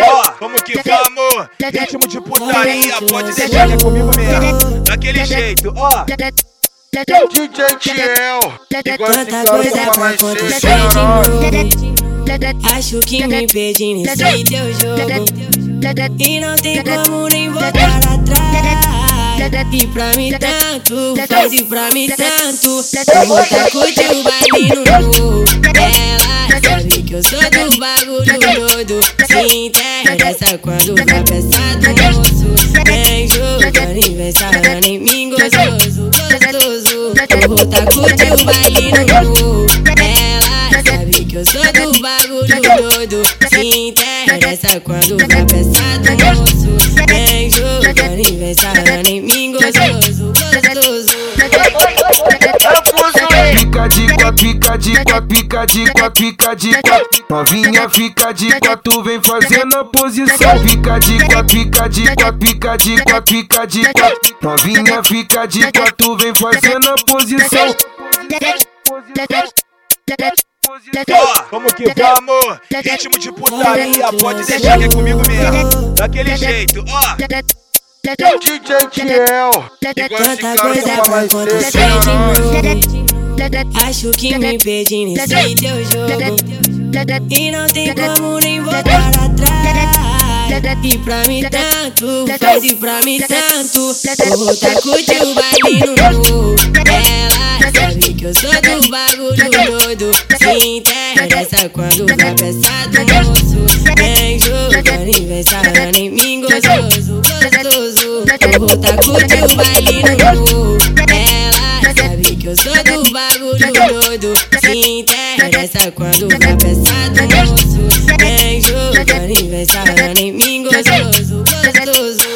Ó, como que vamos? Ritmo de putaria, pode deixar que é comigo mesmo. Daquele jeito, ó. DJ Tiel, igual esse Tanta cara coisa mais acontecer. Acho que me perdi nesse teu jogo. E não tem como nem voltar atrás. E pra mim tanto, faz e pra mim tanto. Tá curtir o baile no morro. Interessa quando do moço. Vem jogo, aniversário em mim gostoso, gostoso. Eu vou tá curtir o baile no morro. Ela sabe que eu sou do bagulho doido. Se interessa quando do moço. Vem jogo, aniversário em mim gostoso, gostoso. Fica de quatro, fica de quatro, fica de quatro, fica de quatro. Novinha fica de quatro, vem fazendo a posição. Fica de quatro, fica de quatro, fica de quatro, fica de quatro. Novinha fica de quatro, vem fazendo a posição. Ó, como que vamos? Ritmo de putaria, pode deixar que é comigo mesmo. Daquele jeito, ó. DJ Tiel, igual esse cara pra mais Acho que me perdi nesse teu jogo. E não tem como nem voltar atrás. E pra mim tanto, faz e pra mim tanto. Vou tá curtir o baile no morro. Ela sabe que eu sou do bagulho doido. Se interessa quando vai pensar do moço. Vem jogo, aniversário em mim gostoso, gostoso. Vou tá curtir o baile no morro. Ela sabe que eu sou do interessa quando vai pensar do moço. Vem jogo, aniversário em mim gostoso, gostoso.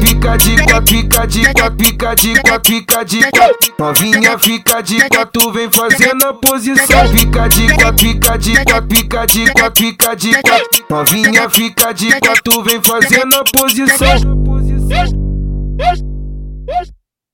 Fica de quatro, fica de quatro, fica de quatro, fica de quatro. Novinha fica de quatro, vem fazendo a posição. Fica de quatro, fica de quatro, fica de quatro, fica de quatro. Novinha fica de quatro, vem fazendo a posição.